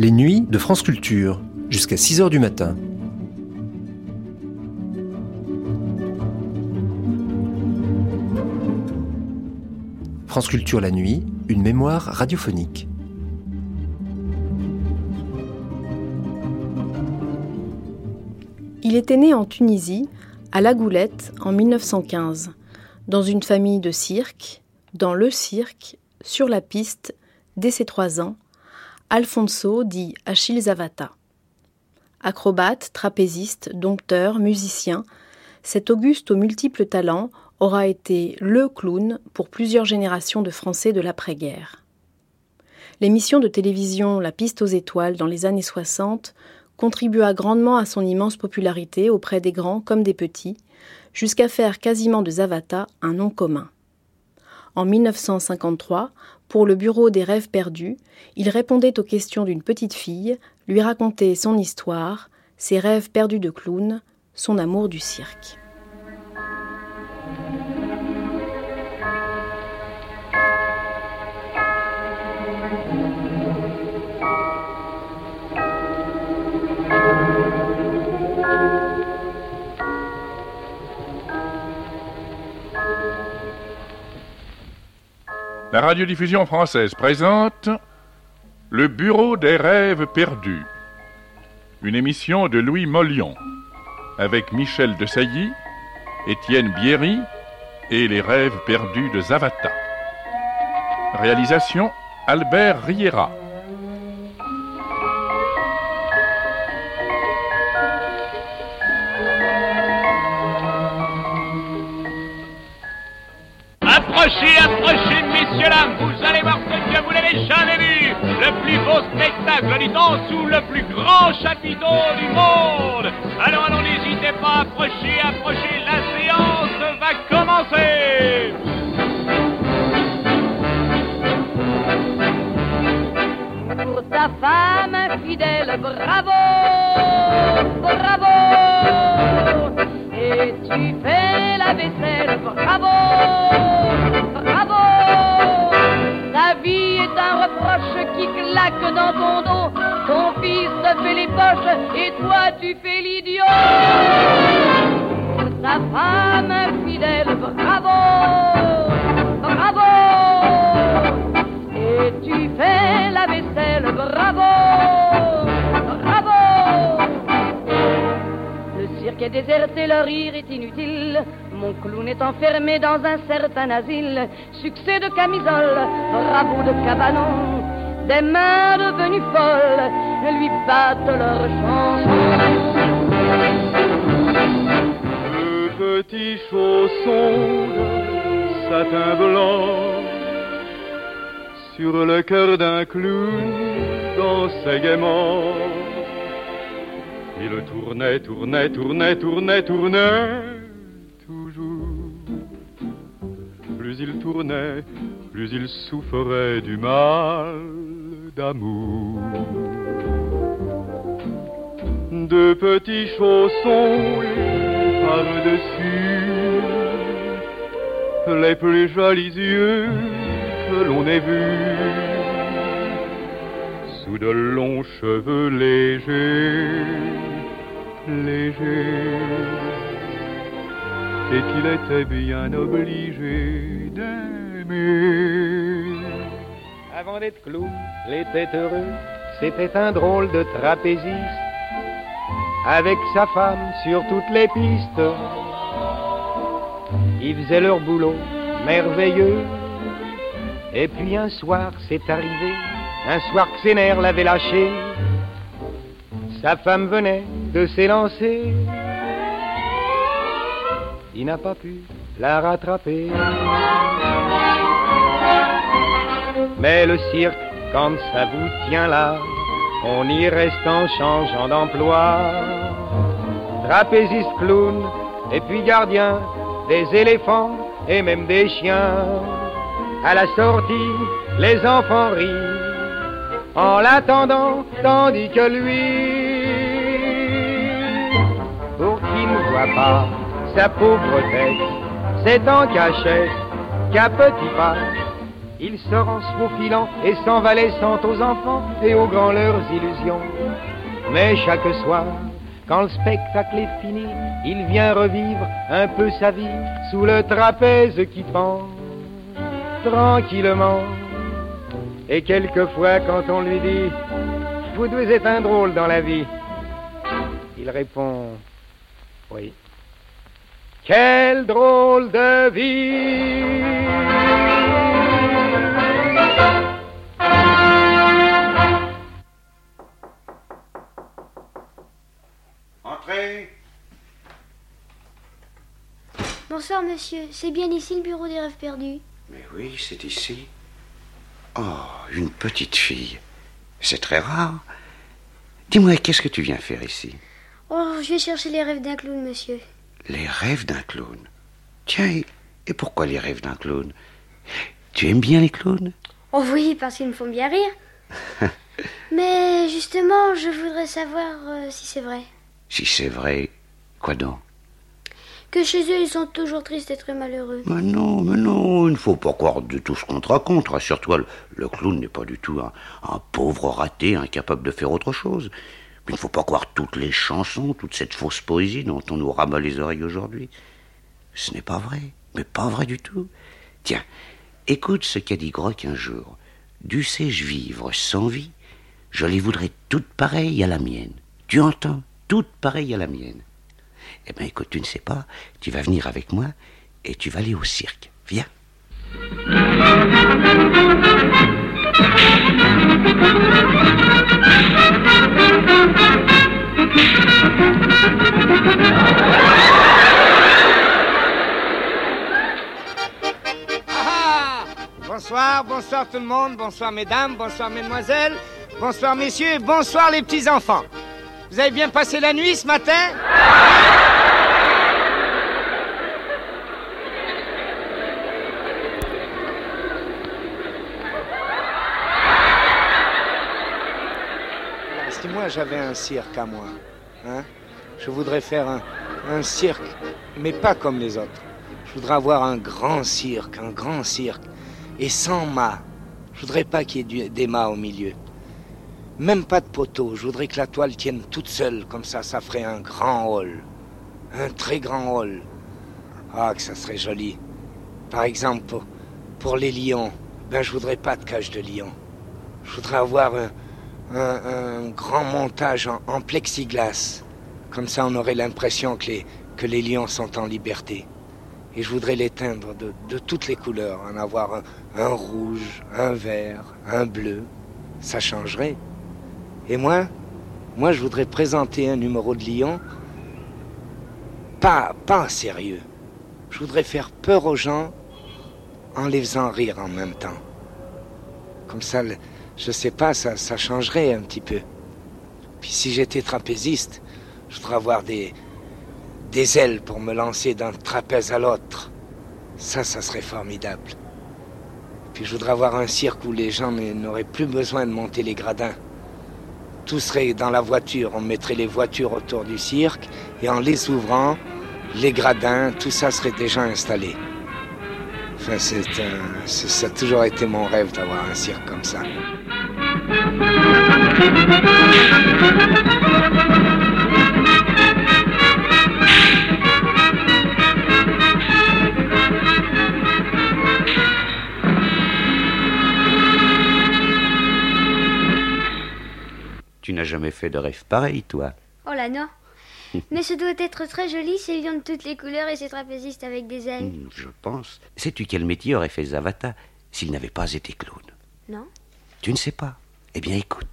Les nuits de France Culture, jusqu'à 6h du matin. France Culture la nuit, une mémoire radiophonique. Il était né en Tunisie, à La Goulette, en 1915, dans une famille de cirque, dans le cirque, sur la piste, dès ses trois ans, Alfonso dit Achille Zavata. Acrobate, trapéziste, dompteur, musicien, cet Auguste aux multiples talents aura été le clown pour plusieurs générations de Français de l'après-guerre. L'émission de télévision La piste aux étoiles dans les années 60 contribua grandement à son immense popularité auprès des grands comme des petits, jusqu'à faire quasiment de Zavata un nom commun. En 1953, pour le Bureau des rêves perdus, il répondait aux questions d'une petite fille, lui racontait son histoire, ses rêves perdus de clown, son amour du cirque. La radiodiffusion française présente Le Bureau des rêves perdus, une émission de Louis Mollion, avec Michel de Sailly, Étienne Bierry et les rêves perdus de Zavata. Réalisation Albert Riera. Femme fidèle, bravo, bravo. Et tu fais la vaisselle, bravo, bravo. Le cirque est déserté, le rire est inutile. Mon clown est enfermé dans un certain asile. Succès de camisole, bravo de cabanon. Des mains devenues folles lui battent leur chanson. Petit chausson de satin blanc sur le cœur d'un clown dansait gaiement. Il tournait, tournait, tournait, tournait, tournait, toujours. Plus il tournait, plus il souffrait du mal d'amour. De petits chaussons par-dessus, les plus jolis yeux que l'on ait vus, sous de longs cheveux légers, légers, et qu'il était bien obligé d'aimer. Avant d'être clown, il était heureux, c'était un drôle de trapéziste, avec sa femme sur toutes les pistes. Ils faisaient leur boulot merveilleux. Et puis un soir, c'est arrivé, un soir que ses nerfs l'avaient lâché. Sa femme venait de s'élancer. Il n'a pas pu la rattraper. Mais le cirque, quand ça vous tient là, on y reste en changeant d'emploi. Trapéziste clown, et puis gardien des éléphants et même des chiens. À la sortie, les enfants rient en l'attendant, tandis que lui, pour qui ne voit pas sa pauvre tête, c'est en cachette qu'à petits pas, Il sort en se faufilant et s'en va aux enfants et aux grands leurs illusions. Mais chaque soir, quand le spectacle est fini, il vient revivre un peu sa vie sous le trapèze qui pend tranquillement. Et quelquefois, quand on lui dit Vous devez être un drôle dans la vie, il répond Oui. Quelle drôle de vie monsieur. C'est bien ici le bureau des rêves perdus Mais oui, c'est ici. Oh, une petite fille. C'est très rare. Dis-moi, qu'est-ce que tu viens faire ici? Oh, je vais chercher les rêves d'un clown, monsieur. Les rêves d'un clown? Tiens, et- pourquoi les rêves d'un clown? Tu aimes bien les clowns? Oh oui, parce qu'ils me font bien rire. Mais justement, je voudrais savoir euh, si c'est vrai. Si c'est vrai, quoi donc? Que chez eux, ils sont toujours tristes et très malheureux. Mais non, mais non, il ne faut pas croire de tout ce qu'on te raconte. Rassure-toi, le, le clown n'est pas du tout un, pauvre raté incapable de faire autre chose. Il ne faut pas croire toutes les chansons, toute cette fausse poésie dont on nous rabat les oreilles aujourd'hui. Ce n'est pas vrai, mais pas vrai du tout. Tiens, écoute ce qu'a dit Grock un jour. Dussé-je vivre sans vie? Je les voudrais toutes pareilles à la mienne. Tu entends? Toutes pareilles à la mienne. Eh bien, écoute, tu ne sais pas, tu vas venir avec moi et tu vas aller au cirque. Viens. Ah Bonsoir, bonsoir tout le monde, bonsoir mesdames, bonsoir mesdemoiselles, bonsoir messieurs. Bonsoir les petits enfants. Vous avez bien passé la nuit ce matin Si j'avais un cirque à moi, hein, je voudrais faire un, un cirque, mais pas comme les autres. Je voudrais avoir un grand cirque, un grand cirque, et sans mât. Je voudrais pas qu'il y ait des mâts au milieu. Même pas de poteau. Je voudrais que la toile tienne toute seule, comme ça, ça ferait un grand hall. Un très grand hall. Ah, que ça serait joli. Par exemple, pour, pour les lions, ben je voudrais pas de cage de lion. Je voudrais avoir un, un- un grand montage en, en plexiglas. Comme ça, on aurait l'impression que les, que les lions sont en liberté. Et je voudrais les teindre de, de toutes les couleurs, en avoir un, un rouge, un vert, un bleu. Ça changerait. Et moi, moi, je voudrais présenter un numéro de lion, pas, pas sérieux. Je voudrais faire peur aux gens en les faisant rire en même temps. Comme ça, le- je sais pas, ça, changerait un petit peu. Puis si j'étais trapéziste, je voudrais avoir des, des ailes pour me lancer d'un trapèze à l'autre. Ça, ça serait formidable. Puis je voudrais avoir un cirque où les gens n'auraient plus besoin de monter les gradins. Tout serait dans la voiture. On mettrait les voitures autour du cirque et en les ouvrant, les gradins, tout ça serait déjà installé. Enfin, c'est un- c'est- ça a toujours été mon rêve d'avoir un cirque comme ça. Tu n'as jamais fait de rêve pareil, toi Oh là non. Mais ce doit être très joli, ces lions de toutes les couleurs et ces trapézistes avec des ailes. Hmm, Je pense. Sais-tu quel métier aurait fait Zavata s'il n'avait pas été clown? Non Tu ne sais pas Eh bien, écoute.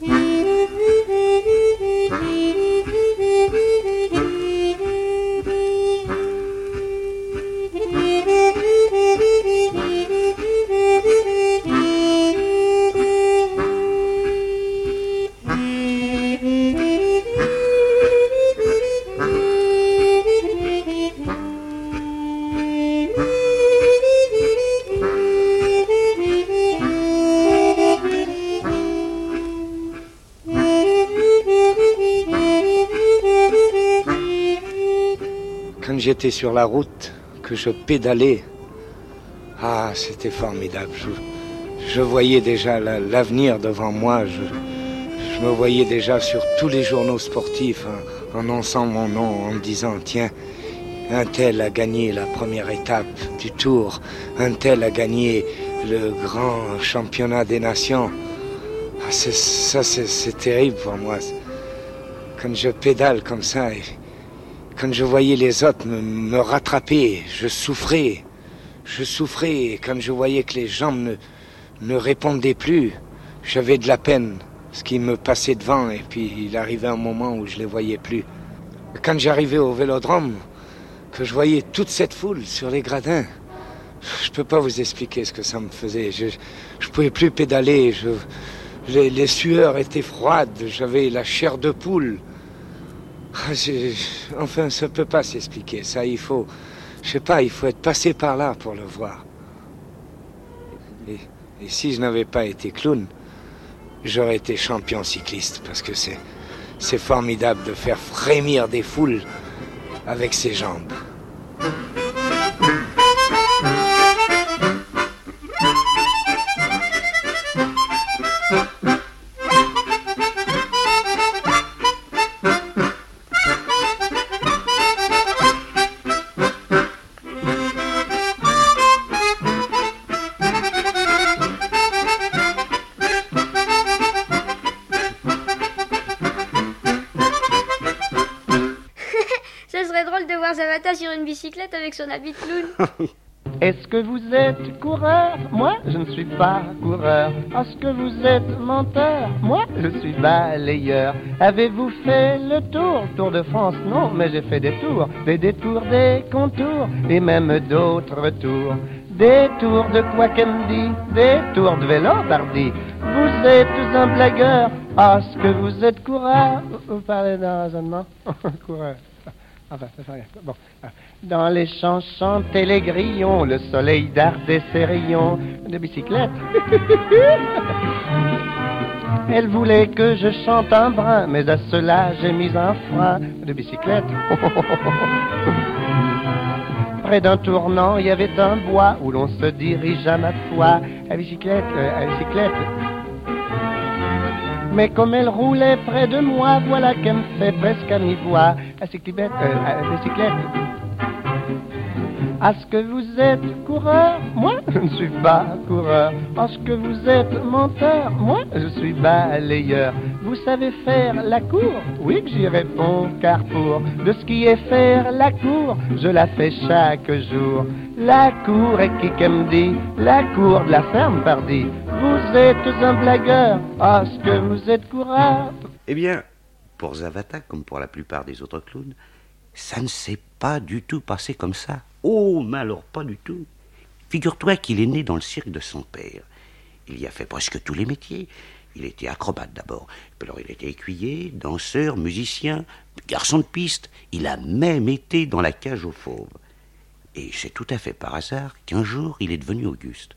j'étais sur la route, que je pédalais, Ah, c'était formidable. Je, voyais déjà l'avenir devant moi. Je, me voyais déjà sur tous les journaux sportifs en, en annonçant mon nom, en me disant, tiens, un tel a gagné la première étape du tour, un tel a gagné le grand championnat des nations. Ah, ça, c'est terrible pour moi. Quand je pédale comme ça, quand je voyais les autres me, rattraper, je souffrais. Je souffrais. Et quand je voyais que les gens ne, ne répondaient plus, j'avais de la peine. Ce qui me passait devant, et puis il arrivait un moment où je les voyais plus. Quand j'arrivais au vélodrome, que je voyais toute cette foule sur les gradins, je peux pas vous expliquer ce que ça me faisait. Je, je pouvais plus pédaler. Les, sueurs étaient froides. J'avais la chair de poule. Ah, enfin, ça peut pas s'expliquer. Ça, il faut, je sais pas, il faut être passé par là pour le voir. Et, et si je n'avais pas été clown, j'aurais été champion cycliste parce que c'est, c'est formidable de faire frémir des foules avec ses jambes. Habit de clown. Est-ce que vous êtes coureur? Moi, je ne suis pas coureur. Est-ce que vous êtes menteur? Moi, je suis balayeur. Avez-vous fait le tour? Tour de France Non, mais j'ai fait des tours, des détours, des contours, et même d'autres tours. Des tours de quoi dit? Des tours de vélo. Vous êtes un blagueur. Est-ce que vous êtes coureur? Vous parlez d'un raisonnement Coureur. Bon. Dans les champs chantaient les grillons, le soleil dardait ses rayons de bicyclette. Elle voulait que je chante un brin, mais à cela j'ai mis un frein de bicyclette. Près d'un tournant, il y avait un bois où l'on se dirige à ma foi. À bicyclette, euh, à bicyclette. Mais comme elle roulait près de moi, voilà qu'elle me fait presque à mi-voix. À cyclette, euh, à bicyclette. Est-ce que vous êtes coureur Moi, je ne suis pas coureur. Est-ce que vous êtes menteur Moi, je suis balayeur. Vous savez faire la cour? Oui que j'y réponds, car pour de ce qui est faire la cour, je la fais chaque jour. La cour est qui me dit La cour de la ferme, pardi. Vous êtes un blagueur. Est-ce que vous êtes coureur Eh bien, pour Zavata, comme pour la plupart des autres clowns, ça ne s'est pas du tout passé comme ça. Oh, mais alors pas du tout. Figure-toi qu'il est né dans le cirque de son père. Il y a fait presque tous les métiers. Il était acrobate d'abord, alors il était écuyer, danseur, musicien, garçon de piste. Il a même été dans la cage aux fauves. Et c'est tout à fait par hasard qu'un jour il est devenu Auguste.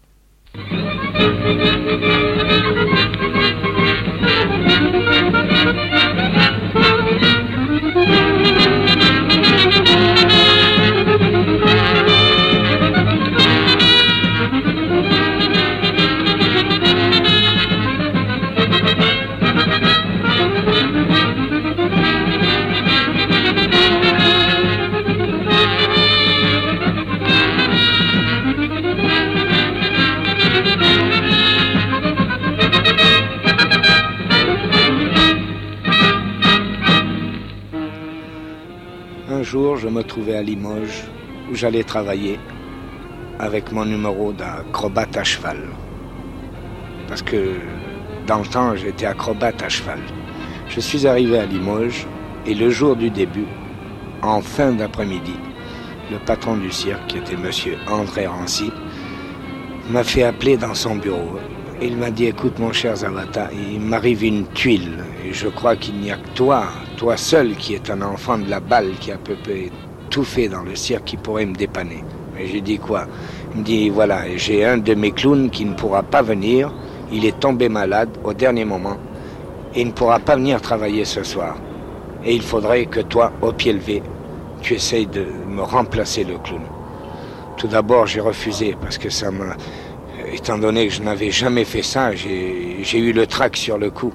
Je me trouvais à Limoges, où j'allais travailler avec mon numéro d'acrobate à cheval. Parce que dans le temps, j'étais acrobate à cheval. Je suis arrivé à Limoges et le jour du début, en fin d'après-midi, le patron du cirque, qui était monsieur André Rancy, m'a fait appeler dans son bureau. Il m'a dit, écoute mon cher Zavata, il m'arrive une tuile et je crois qu'il n'y a que toi toi seul qui est un enfant de la balle qui a peu peu tout fait dans le cirque qui pourrait me dépanner. Mais j'ai dit quoi? Il me dit voilà, j'ai un de mes clowns qui ne pourra pas venir, il est tombé malade au dernier moment et il ne pourra pas venir travailler ce soir. Et il faudrait que toi, au pied levé, tu essayes de me remplacer le clown. Tout d'abord, j'ai refusé parce que ça m'a. Étant donné que je n'avais jamais fait ça, j'ai eu le trac sur le coup.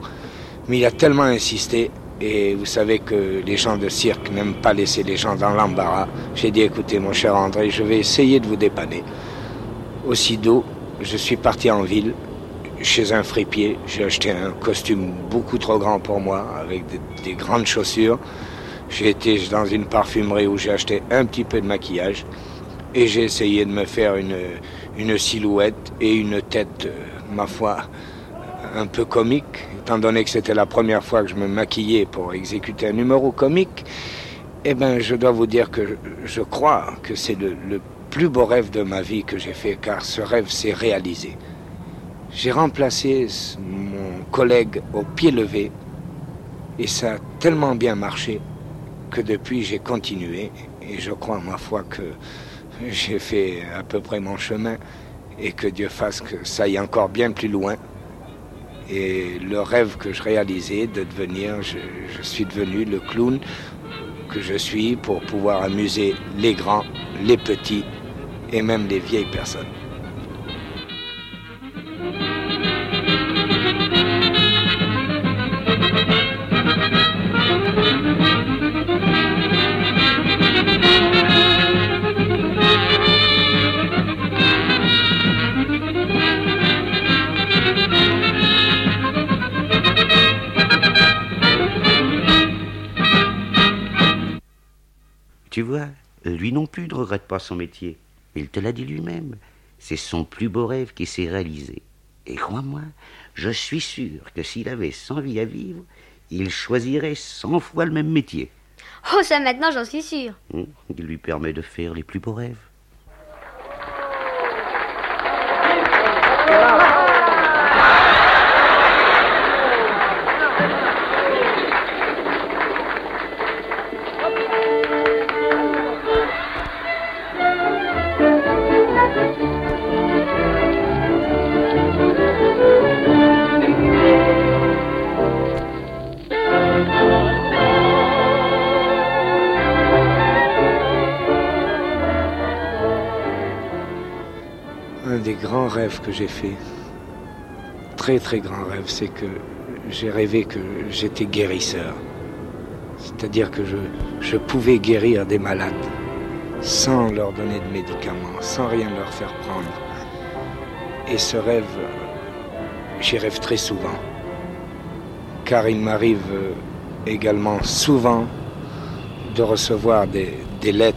Mais il a tellement insisté, et vous savez que les gens de cirque n'aiment pas laisser les gens dans l'embarras. J'ai dit écoutez, mon cher André, je vais essayer de vous dépanner. Aussitôt, je suis parti en ville, chez un fripier. J'ai acheté un costume beaucoup trop grand pour moi, avec des, des grandes chaussures. J'ai été dans une parfumerie où j'ai acheté un petit peu de maquillage. Et j'ai essayé de me faire une, une silhouette et une tête, euh, ma foi, un peu comique, étant donné que c'était la première fois que je me maquillais pour exécuter un numéro comique. Eh bien, je dois vous dire que je crois que c'est le, le plus beau rêve de ma vie que j'ai fait, car ce rêve s'est réalisé. J'ai remplacé mon collègue au pied levé, et ça a tellement bien marché que depuis j'ai continué, et je crois, ma foi, que j'ai fait à peu près mon chemin et que Dieu fasse que ça aille encore bien plus loin. Et le rêve que je réalisais de devenir, je, je suis devenu le clown que je suis pour pouvoir amuser les grands, les petits et même les vieilles personnes. Plus ne regrette pas son métier. Il te l'a dit lui-même. C'est son plus beau rêve qui s'est réalisé. Et crois-moi, je suis sûr que s'il avait cent vies à vivre, il choisirait cent fois le même métier. Oh, ça maintenant, j'en suis sûr. Hum, Il lui permet de faire les plus beaux rêves. J'ai fait, très très grand rêve, c'est que j'ai rêvé que j'étais guérisseur. C'est-à-dire que je, pouvais guérir des malades sans leur donner de médicaments, sans rien leur faire prendre. Et ce rêve, j'y rêve très souvent. Car il m'arrive également souvent de recevoir des, des lettres,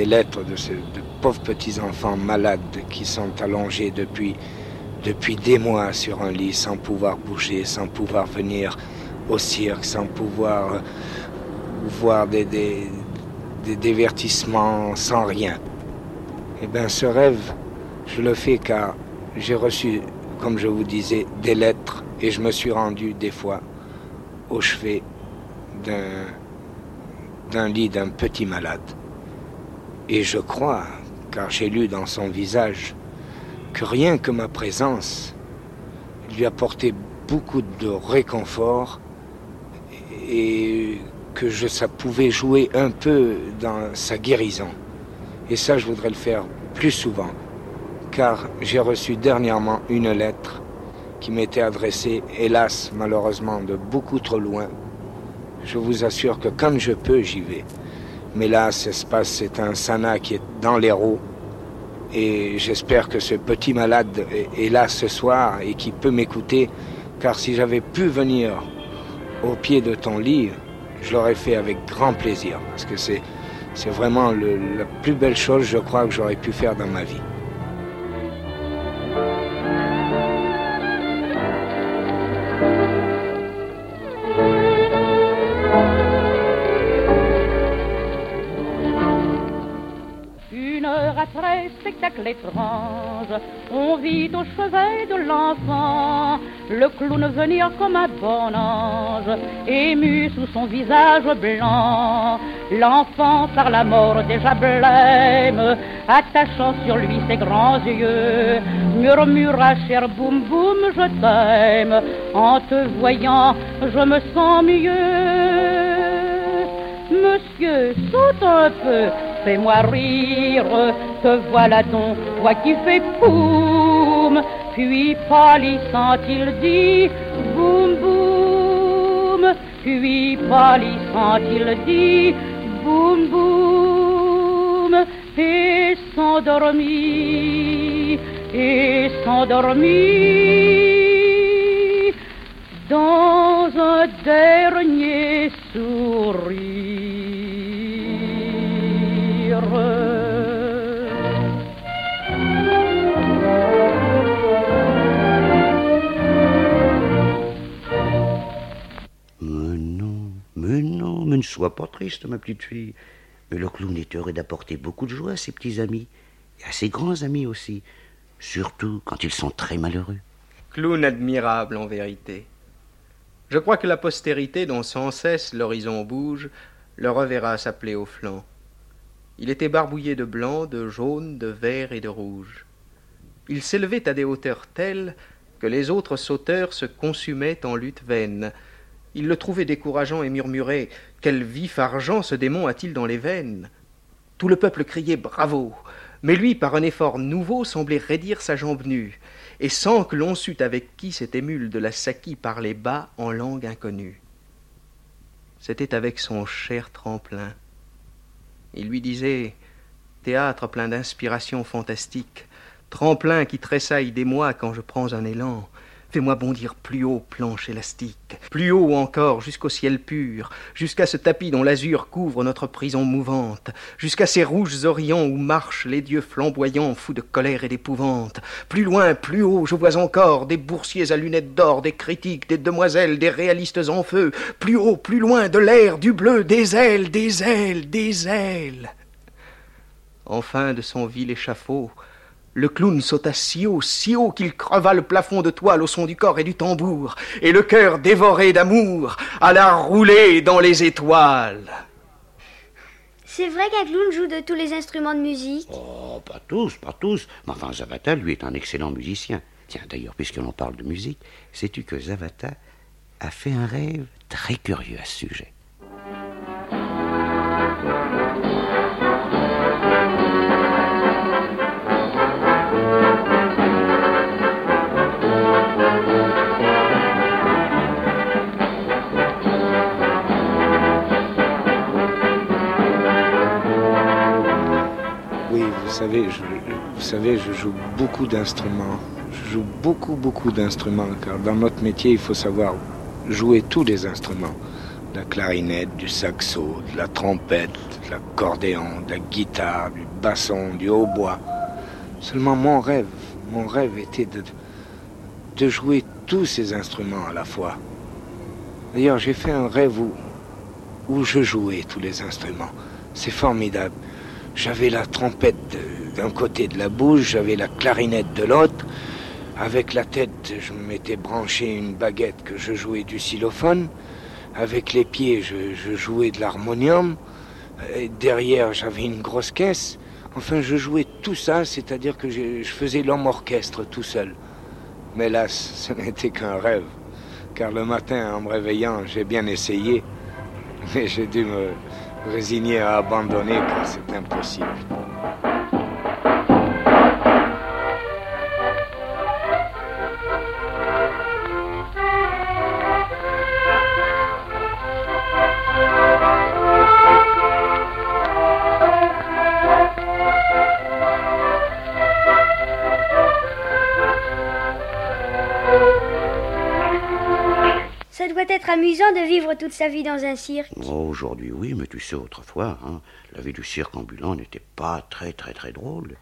des lettres de ces de pauvres petits-enfants malades qui sont allongés depuis, des mois sur un lit sans pouvoir bouger, sans pouvoir venir au cirque, sans pouvoir euh, voir des, des, divertissements, sans rien. Eh bien, ce rêve, je le fais car j'ai reçu, comme je vous disais, des lettres et je me suis rendu des fois au chevet d'un lit d'un petit malade. Et je crois, car j'ai lu dans son visage, que rien que ma présence lui apportait beaucoup de réconfort et que ça pouvait jouer un peu dans sa guérison. Et ça, je voudrais le faire plus souvent, car j'ai reçu dernièrement une lettre qui m'était adressée, hélas, malheureusement, de beaucoup trop loin. Je vous assure que quand je peux, j'y vais. Mais là, c'est un sana qui est dans l'héros. Et j'espère que ce petit malade est, là ce soir et qui peut m'écouter, car si j'avais pu venir au pied de ton lit, je l'aurais fait avec grand plaisir, parce que c'est, vraiment la plus belle chose, je crois, que j'aurais pu faire dans ma vie. Spectacle étrange, on vit au chevet de l'enfant le clown venir comme un bon ange, ému sous son visage blanc. L'enfant par la mort déjà blême, attachant sur lui ses grands yeux, murmura cher boum boum je t'aime, en te voyant je me sens mieux. Monsieur, saute un peu, fais-moi rire, te voilà donc, toi qui fais poum, puis pâlissant il dit boum boum, puis pâlissant il dit boum boum, et s'endormit, et s'endormit dans un dernier Mais ne sois pas triste, ma petite fille. Mais le clown est heureux d'apporter beaucoup de joie à ses petits amis, et à ses grands amis aussi, surtout quand ils sont très malheureux. Clown admirable en vérité. Je crois que la postérité dont sans cesse l'horizon bouge le reverra s'appeler au flanc. Il était barbouillé de blanc, de jaune, de vert et de rouge. Il s'élevait à des hauteurs telles que les autres sauteurs se consumaient en lutte vaine. Il le trouvait décourageant et murmurait Quel vif argent ce démon a-t-il dans les veines! Tout le peuple criait Bravo! Mais lui, par un effort nouveau, semblait raidir sa jambe nue, et sans que l'on sût avec qui cette émule de la Saki parlait bas en langue inconnue. C'était avec son cher tremplin. Il lui disait Théâtre plein d'inspiration fantastique, tremplin qui tressaille des mois quand je prends un élan, Fais-moi bondir plus haut, planche élastique, plus haut encore, jusqu'au ciel pur, jusqu'à ce tapis dont l'azur couvre notre prison mouvante, jusqu'à ces rouges orients où marchent les dieux flamboyants, fous de colère et d'épouvante. Plus loin, plus haut, je vois encore des boursiers à lunettes d'or, des critiques, des demoiselles, des réalistes en feu. Plus haut, plus loin, de l'air, du bleu, des ailes, des ailes, des ailes. Enfin, de son vil échafaud, le clown sauta si haut, si haut qu'il creva le plafond de toile au son du corps et du tambour, et le cœur dévoré d'amour alla rouler dans les étoiles. C'est vrai qu'un clown joue de tous les instruments de musique Oh, pas tous, pas tous. Mais enfin, Zavata, lui, est un excellent musicien. Tiens, d'ailleurs, puisque l'on parle de musique, sais-tu que Zavata a fait un rêve très curieux à ce sujet? Savez, je joue beaucoup d'instruments. Je joue beaucoup, beaucoup d'instruments, car dans notre métier, il faut savoir jouer tous les instruments. De la clarinette, du saxo, de la trompette, de l'accordéon, de la guitare, du basson, du hautbois. Seulement mon rêve, mon rêve était de, de jouer tous ces instruments à la fois. D'ailleurs, j'ai fait un rêve où, où je jouais tous les instruments. C'est formidable. J'avais la trompette d'un côté de la bouche, j'avais la clarinette de l'autre. Avec la tête, je m'étais branché une baguette que je jouais du xylophone. Avec les pieds, je, jouais de l'harmonium. Derrière, j'avais une grosse caisse. Enfin, je jouais tout ça, c'est-à-dire que je, je faisais l'homme orchestre tout seul. Mais là, ce n'était qu'un rêve. Car le matin, en me réveillant, j'ai bien essayé. Mais j'ai dû me résigner à abandonner car c'est impossible. De vivre toute sa vie dans un cirque. Oh, Aujourd'hui, oui, mais tu sais, autrefois, hein, la vie du cirque ambulant n'était pas très, très, très drôle.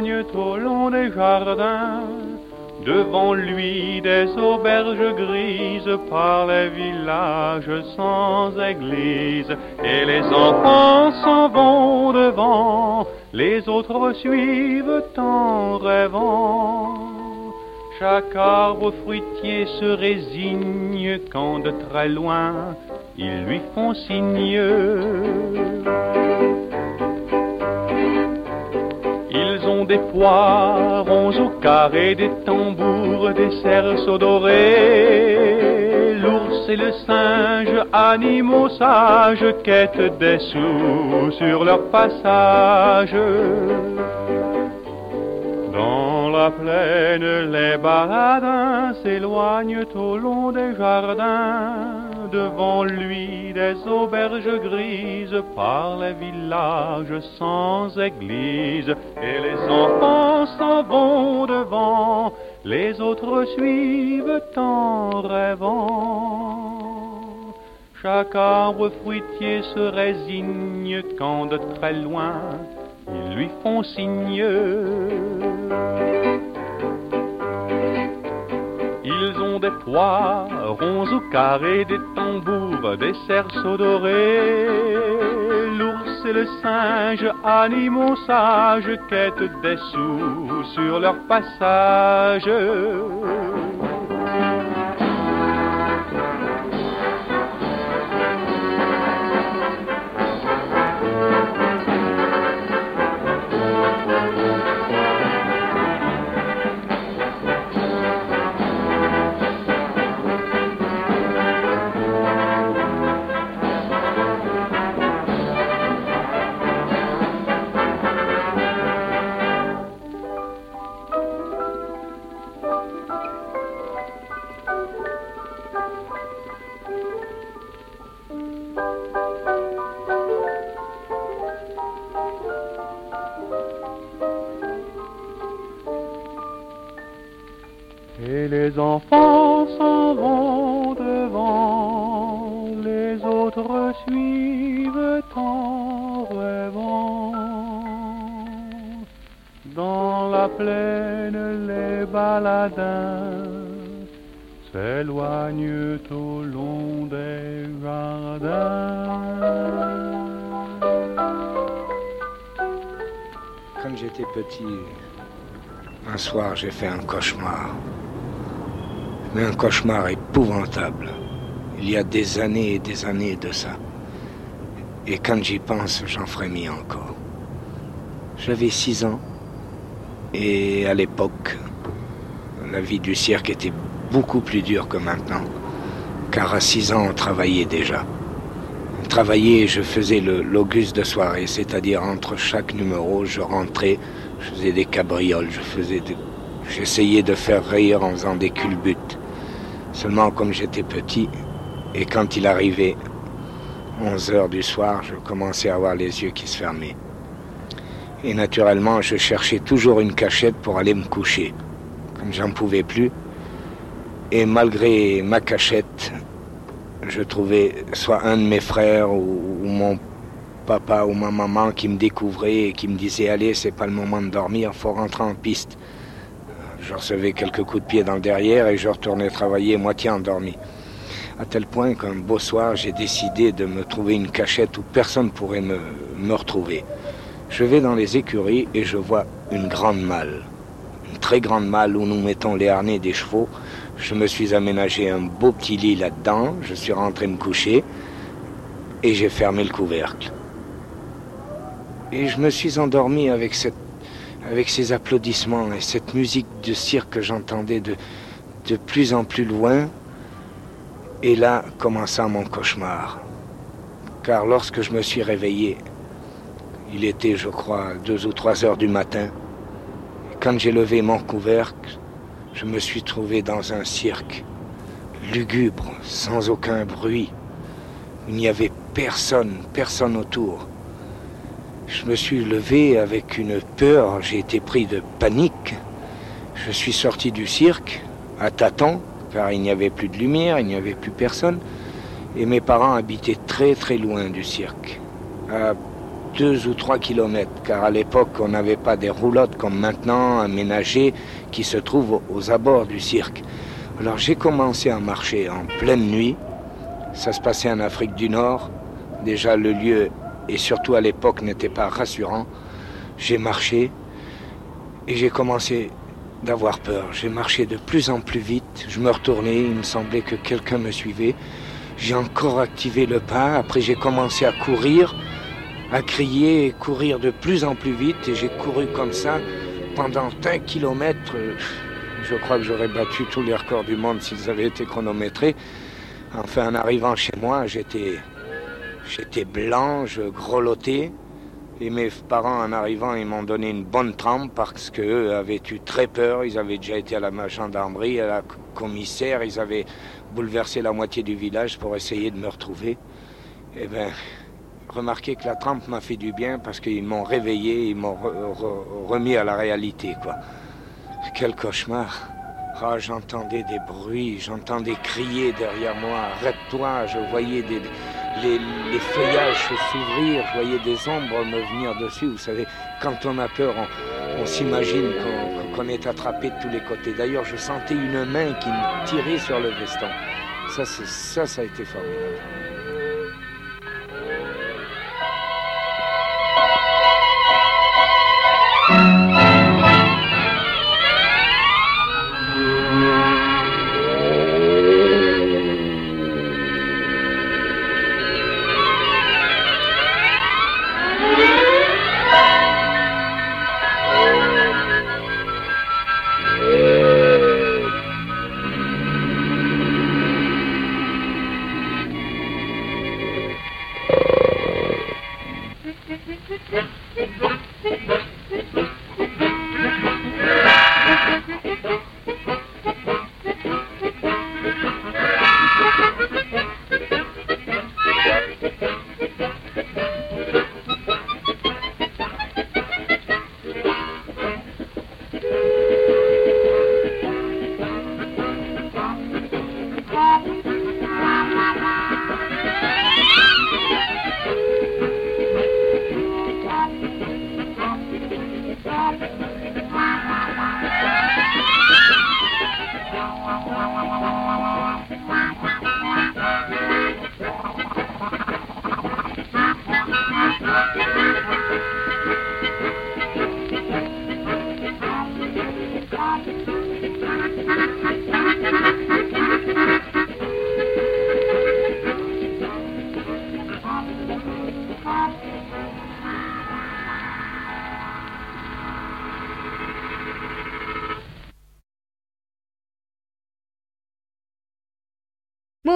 Au long des jardins. Devant lui, des auberges grises par les villages sans église. Et les enfants s'en vont devant, les autres suivent en rêvant. Chaque arbre fruitier se résigne quand de très loin ils lui font signe. Poirons au carré, des tambours, des cerceaux dorés. L'ours et le singe, animaux sages, quêtent des sous sur leur passage. Dans la plaine, les baladins s'éloignent au long des jardins. Devant lui, des auberges grises par les villages sans église. Et les enfants s'en vont devant, les autres suivent en rêvant. Chaque arbre fruitier se résigne quand de très loin ils lui font signe. Des poirons au carré, des tambours, des cerceaux dorés. L'ours et le singe, animaux sages, quêtent des sous sur leur passage. Un soir j'ai fait un cauchemar. Mais un cauchemar épouvantable. Il y a des années et des années de ça. Et quand j'y pense, j'en frémis encore. J'avais six ans. Et à l'époque, la vie du cirque était beaucoup plus dure que maintenant. Car à six ans, on travaillait déjà. On travaillait et je faisais le l'auguste de soirée, c'est-à-dire entre chaque numéro, je rentrais, je faisais des cabrioles, je faisais. J'essayais de faire rire en faisant des culbutes. Seulement comme j'étais petit, et quand il arrivait 11 heures du soir, je commençais à avoir les yeux qui se fermaient. Et naturellement, je cherchais toujours une cachette pour aller me coucher, comme j'en pouvais plus. Et malgré ma cachette, je trouvais soit un de mes frères ou, ou mon papa ou ma maman qui me découvrait et qui me disait allez, c'est pas le moment de dormir, faut rentrer en piste. Je recevais quelques coups de pied dans le derrière et je retournais travailler moitié endormi. À tel point qu'un beau soir, j'ai décidé de me trouver une cachette où personne pourrait me, me retrouver. Je vais dans les écuries et je vois une grande malle. Une très grande malle où nous mettons les harnais des chevaux. Je me suis aménagé un beau petit lit là-dedans. Je suis rentré me coucher et j'ai fermé le couvercle. Et je me suis endormi avec, ces applaudissements et cette musique de cirque que j'entendais de, plus en plus loin. Et là commença mon cauchemar. Car lorsque je me suis réveillé, il était, je crois, deux ou trois heures du matin. Quand j'ai levé mon couvercle, je me suis trouvé dans un cirque, lugubre, sans aucun bruit. Il n'y avait personne, personne autour. Je me suis levé avec une peur, j'ai été pris de panique. Je suis sorti du cirque à tâtons, car il n'y avait plus de lumière, il n'y avait plus personne. Et mes parents habitaient très très loin du cirque, à deux ou trois kilomètres, car à l'époque on n'avait pas des roulottes comme maintenant aménagées qui se trouvent aux abords du cirque. Alors j'ai commencé à marcher en pleine nuit. Ça se passait en Afrique du Nord. Déjà le lieu, et surtout à l'époque, n'était pas rassurant. J'ai marché et j'ai commencé d'avoir peur. J'ai marché de plus en plus vite. Je me retournais, il me semblait que quelqu'un me suivait. J'ai encore activé le pas. Après, j'ai commencé à courir, à crier et courir de plus en plus vite. Et j'ai couru comme ça pendant un kilomètre. Je crois que j'aurais battu tous les records du monde s'ils avaient été chronométrés. Enfin, en arrivant chez moi, j'étais, j'étais blanc, je grelottais. Et mes parents, en arrivant, ils m'ont donné une bonne trempe parce qu'eux avaient eu très peur. Ils avaient déjà été à la gendarmerie, à la commissaire. Ils avaient bouleversé la moitié du village pour essayer de me retrouver. Eh bien, remarquez que la trempe m'a fait du bien parce qu'ils m'ont réveillé, ils m'ont remis à la réalité, quoi. Quel cauchemar. J'entendais des bruits, j'entendais crier derrière moi, arrête-toi, je voyais les, feuillages s'ouvrir, je voyais des ombres me venir dessus. Vous savez, quand on a peur, on, s'imagine qu'on est attrapé de tous les côtés. D'ailleurs, je sentais une main qui me tirait sur le veston. Ça, ça, ça a été formidable.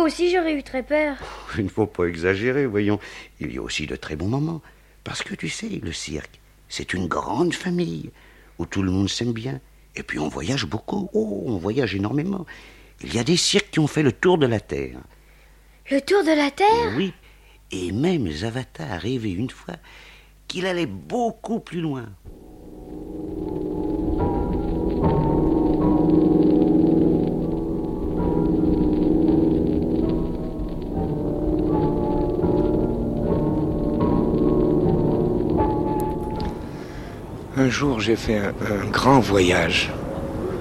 Aussi j'aurais eu très peur. Il ne faut pas exagérer, voyons. Il y a aussi de très bons moments. Parce que tu sais, le cirque, c'est une grande famille où tout le monde s'aime bien. Et puis on voyage beaucoup. Oh, on voyage énormément. Il y a des cirques qui ont fait le tour de la Terre. Le tour de la Terre? Oui. Et même Zavata a rêvé une fois qu'il allait beaucoup plus loin. Un jour, j'ai fait un, grand voyage.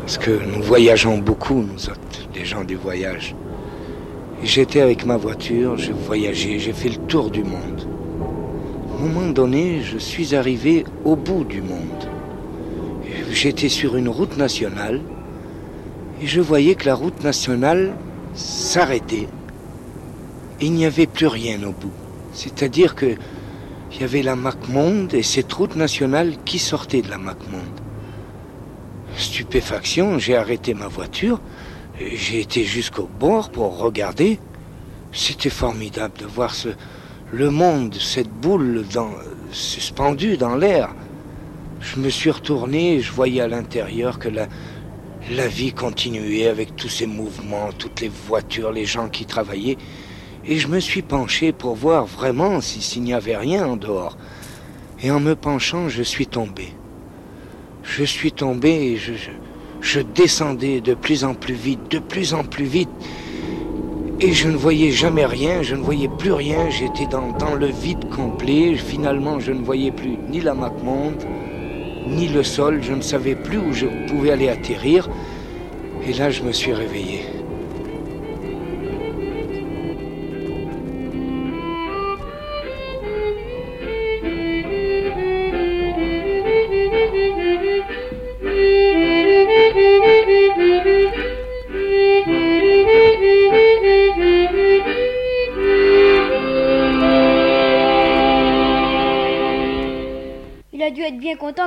Parce que nous voyageons beaucoup, nous autres, les gens du voyage. J'étais avec ma voiture, j'ai voyagé, j'ai fait le tour du monde. À un moment donné, je suis arrivé au bout du monde. J'étais sur une route nationale et je voyais que la route nationale s'arrêtait. Il n'y avait plus rien au bout. C'est-à-dire que il y avait la MacMonde et cette route nationale qui sortait de la MacMonde. Stupéfaction, j'ai arrêté ma voiture, j'ai été jusqu'au bord pour regarder. C'était formidable de voir ce, le monde, cette boule suspendue dans l'air. Je me suis retourné et je voyais à l'intérieur que la, la vie continuait avec tous ces mouvements, toutes les voitures, les gens qui travaillaient et je me suis penché pour voir vraiment s'il n'y avait rien en dehors. Et en me penchant, je suis tombé. Je suis tombé et je, je, descendais de plus en plus vite, de plus en plus vite. Et je ne voyais jamais rien, je ne voyais plus rien, j'étais dans, dans le vide complet. Finalement, je ne voyais plus ni la MacMonde, ni le sol, je ne savais plus où je pouvais aller atterrir. Et là, je me suis réveillé.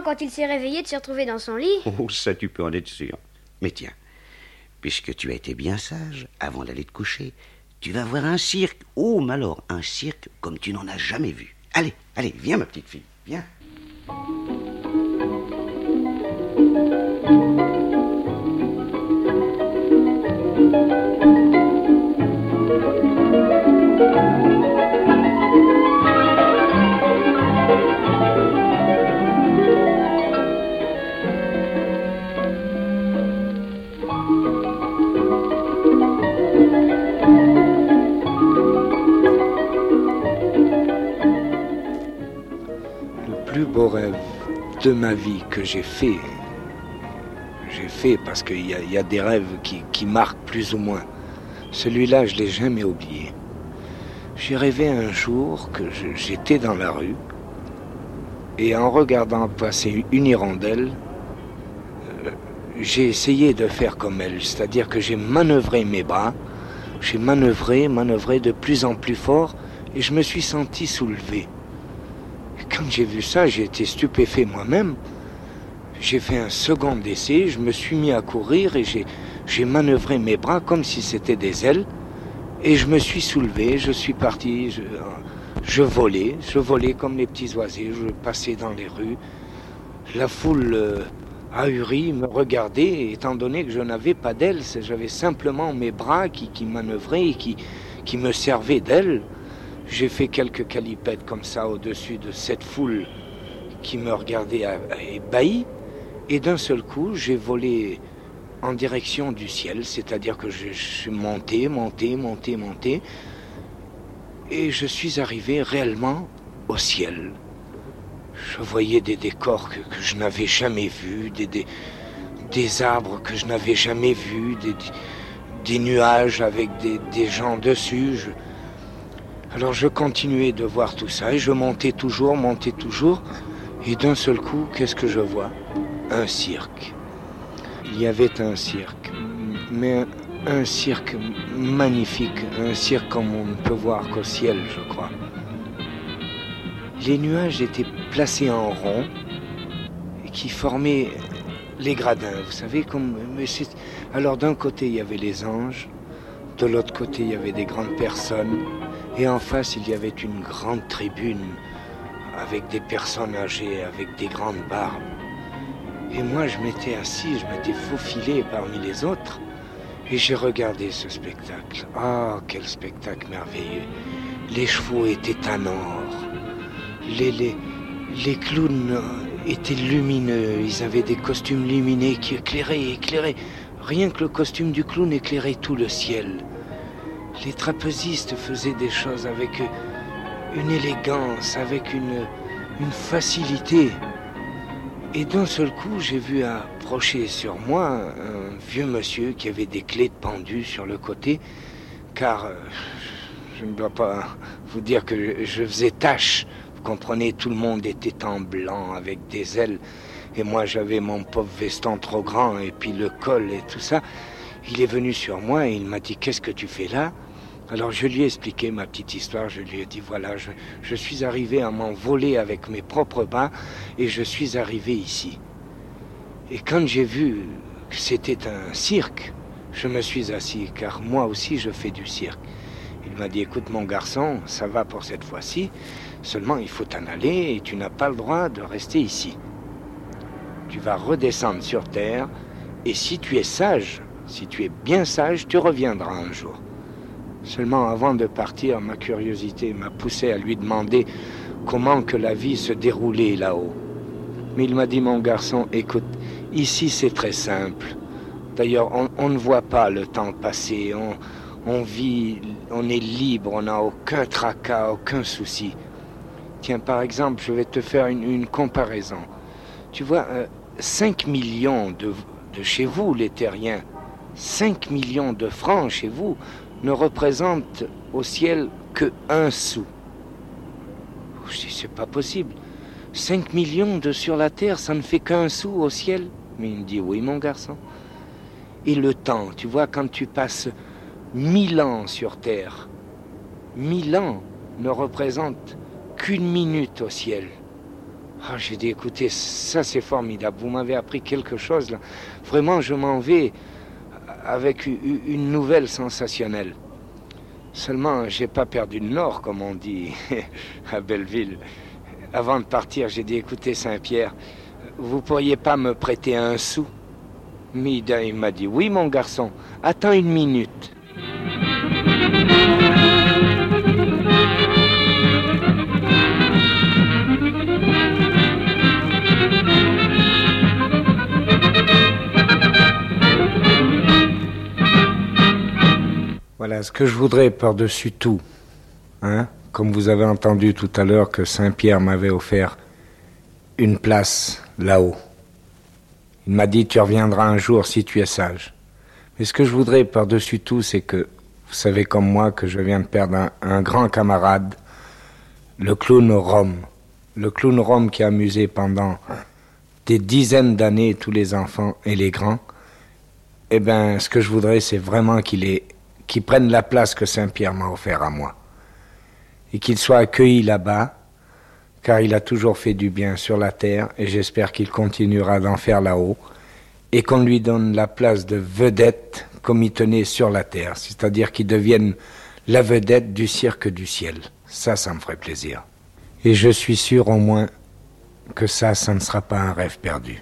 Quand il s'est réveillé, de se retrouver dans son lit. Oh, ça, tu peux en être sûr. Mais tiens, puisque tu as été bien sage avant d'aller te coucher, tu vas voir un cirque. Oh, alors, un cirque comme tu n'en as jamais vu. Allez, allez, viens, ma petite fille, viens. Plus beau rêve de ma vie que j'ai fait, j'ai fait parce qu'il y, a- des rêves qui, marquent plus ou moins. Celui-là, je l'ai jamais oublié. J'ai rêvé un jour que j'étais dans la rue et en regardant passer une hirondelle, euh, j'ai essayé de faire comme elle, c'est-à-dire que j'ai manœuvré mes bras, j'ai manœuvré, manœuvré de plus en plus fort et je me suis senti soulevé. Quand j'ai vu ça, j'ai été stupéfait moi-même. J'ai fait un second essai, je me suis mis à courir et j'ai, manœuvré mes bras comme si c'était des ailes. Et je me suis soulevé, je suis parti, je, volais, je volais comme les petits oiseaux, je passais dans les rues. La foule euh, ahurie me regardait, étant donné que je n'avais pas d'ailes, j'avais simplement mes bras qui, qui manœuvraient et qui, qui me servaient d'ailes. J'ai fait quelques calipettes comme ça au-dessus de cette foule qui me regardait à- à- ébahi. Et d'un seul coup, j'ai volé en direction du ciel, c'est-à-dire que je, suis monté, monté, monté, monté. Et je suis arrivé réellement au ciel. Je voyais des décors que, je n'avais jamais vus, des, des, des arbres que je n'avais jamais vus, des, des nuages avec des, gens dessus. Alors je continuais de voir tout ça et je montais toujours, montais toujours. Et d'un seul coup, qu'est-ce que je vois? Un cirque. Il y avait un cirque, mais un, cirque magnifique, un cirque comme on ne peut voir qu'au ciel, je crois. Les nuages étaient placés en rond et qui formaient les gradins, vous savez, comme. Alors d'un côté, il y avait les anges, de l'autre côté, il y avait des grandes personnes, et en face, il y avait une grande tribune avec des personnes âgées, avec des grandes barbes. Et moi, je m'étais assis, je m'étais faufilé parmi les autres, et j'ai regardé ce spectacle. Ah, quel spectacle merveilleux. Les chevaux étaient en or. Les, les, clowns étaient lumineux, ils avaient des costumes lumineux qui éclairaient, éclairaient. Rien que le costume du clown éclairait tout le ciel. Les trapézistes faisaient des choses avec une élégance, avec une, facilité. Et d'un seul coup, j'ai vu approcher sur moi un vieux monsieur qui avait des clés de sur le côté, car euh, je ne dois pas vous dire que je- je faisais tâche. Vous comprenez, tout le monde était en blanc avec des ailes, et moi j'avais mon pauvre veston trop grand, et puis le col et tout ça. Il est venu sur moi et il m'a dit Qu'est-ce que tu fais là? Alors je lui ai expliqué ma petite histoire, je lui ai dit voilà, je, je suis arrivé à m'envoler avec mes propres bras et je suis arrivé ici. Et quand j'ai vu que c'était un cirque, je me suis assis car moi aussi je fais du cirque. Il m'a dit écoute mon garçon, ça va pour cette fois-ci, seulement il faut t'en aller et tu n'as pas le droit de rester ici. Tu vas redescendre sur terre et si tu es sage, si tu es bien sage, tu reviendras un jour. Seulement avant de partir, ma curiosité m'a poussé à lui demander comment que la vie se déroulait là-haut. Mais il m'a dit, mon garçon, écoute, ici c'est très simple. D'ailleurs, on, ne voit pas le temps passer, on, vit, on est libre, on n'a aucun tracas, aucun souci. Tiens, par exemple, je vais te faire une, comparaison. Tu vois, euh, 5 millions de, de chez vous, les terriens, 5 millions de francs chez vous, ne représentent au ciel que un sou. C'est pas possible. 5 millions de sur la terre, ça ne fait qu'un sou au ciel Mais il me dit, oui, mon garçon. Et le temps, tu vois, quand tu passes mille ans sur terre, mille ans ne représentent qu'une minute au ciel. Ah, j'ai dit, écoutez, ça c'est formidable, vous m'avez appris quelque chose là. Vraiment, je m'en vais avec une nouvelle sensationnelle. Seulement, j'ai pas perdu le nord, comme on dit à Belleville. Avant de partir, j'ai dit, écoutez Saint-Pierre, vous pourriez pas me prêter un sou? Mida, il m'a dit, oui mon garçon, attends une minute. Voilà ce que je voudrais par-dessus tout, hein, comme vous avez entendu tout à l'heure que Saint-Pierre m'avait offert une place là-haut. Il m'a dit tu reviendras un jour si tu es sage. Mais ce que je voudrais par-dessus tout, c'est que vous savez comme moi que je viens de perdre un, un grand camarade, le clown Rome. Le clown Rome qui a amusé pendant des dizaines d'années tous les enfants et les grands. Eh bien, ce que je voudrais, c'est vraiment qu'il ait qui prenne la place que Saint-Pierre m'a offert à moi, et qu'il soit accueilli là-bas, car il a toujours fait du bien sur la terre, et j'espère qu'il continuera d'en faire là-haut, et qu'on lui donne la place de vedette comme il tenait sur la terre, c'est-à-dire qu'il devienne la vedette du cirque du ciel. Ça, ça me ferait plaisir. Et je suis sûr au moins que ça, ça ne sera pas un rêve perdu.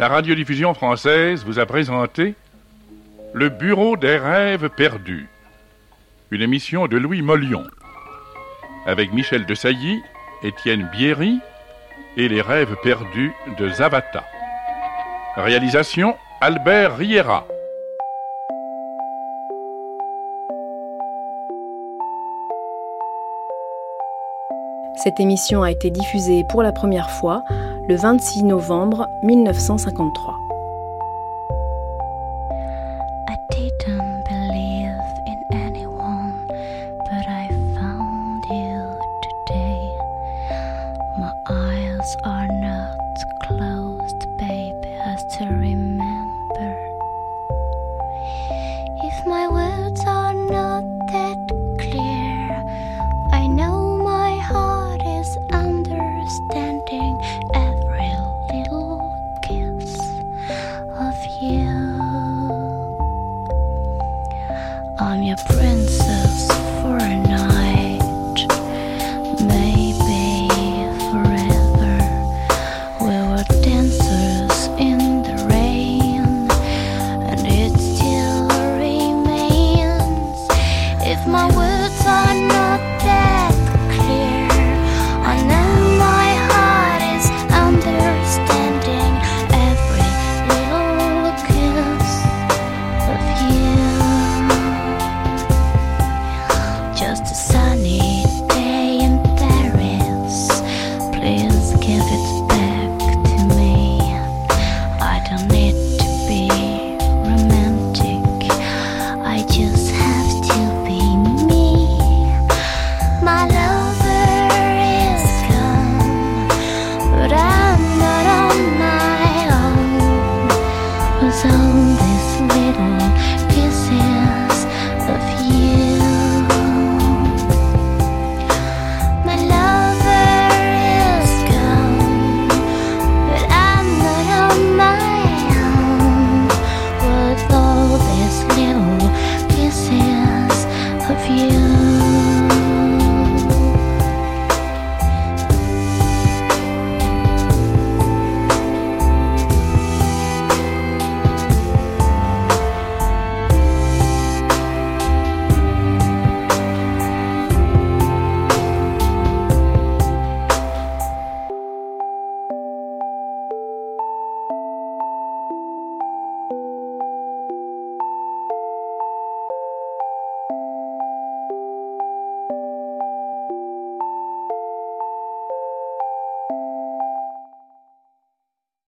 La radiodiffusion française vous a présenté Le Bureau des rêves perdus, une émission de Louis Mollion, avec Michel de Sailly, Étienne Bierry et les rêves perdus de Zavata. Réalisation Albert Riera. Cette émission a été diffusée pour la première fois le 26 novembre 1953.